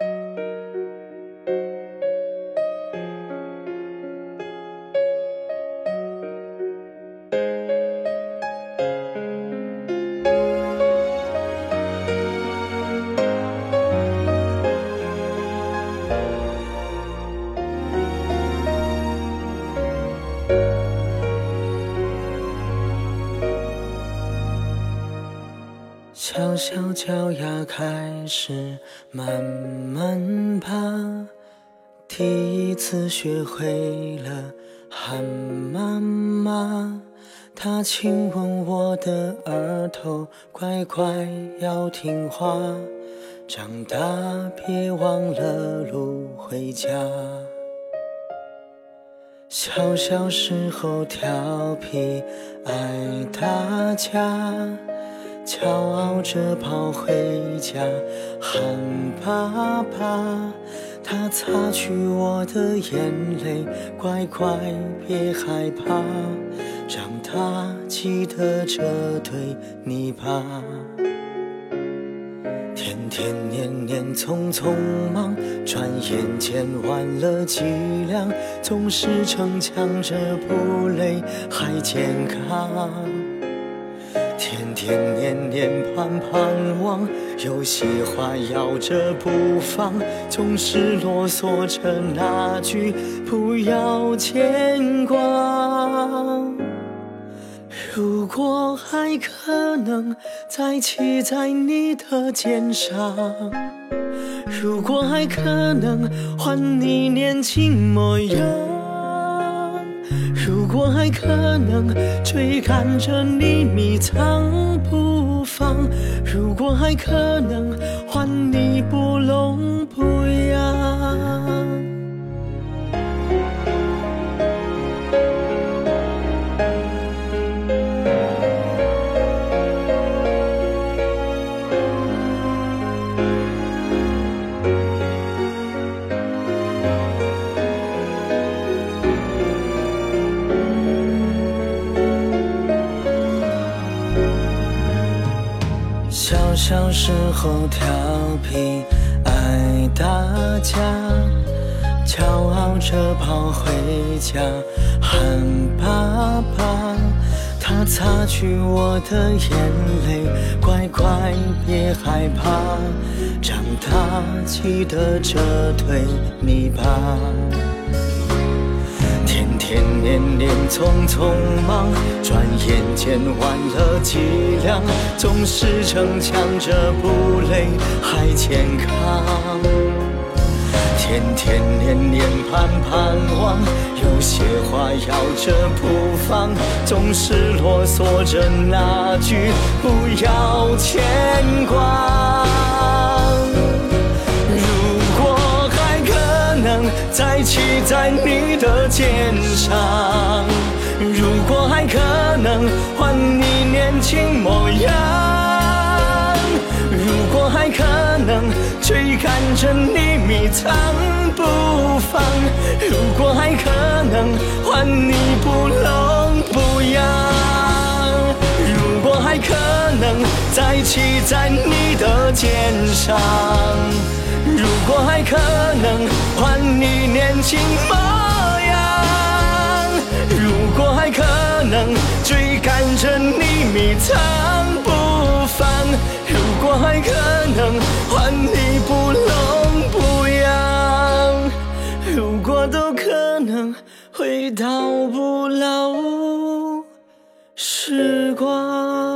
うん。小小脚丫开始慢慢爬，第一次学会了喊妈妈。她亲吻我的额头，乖乖要听话，长大别忘了路回家。小小时候调皮爱打架。骄傲着跑回家，喊爸爸。他擦去我的眼泪，乖乖别害怕，长大记得这对你吧。天天年年匆匆忙，转眼间晚了脊梁，总是逞强着不累还健康。天天年年盼盼望，有些话咬着不放，总是啰嗦着那句不要牵挂。如果还可能再骑在你的肩上，如果还可能还你年轻模样。如果还可能追赶着你迷藏不放，如果还可能换你不聋不小时候调皮爱打架，骄傲着跑回家喊爸爸。他擦去我的眼泪，乖乖别害怕，长大记得这对你吧。天年年匆匆忙，转眼间换了几两，总是逞强着不累还健康。天天年年盼盼望，有些话咬着不放，总是啰嗦着那句不要牵挂。如果还可能再骑在你的肩上，如果还可能换你年轻模样，如果还可能追赶着你迷藏不放，如果还可能换你不聋不哑，如果还可能再骑在你的肩上。如果还可能换你年轻模能追赶着你迷藏不放，如果还可能换你不聋不痒，如果都可能回到不老时光。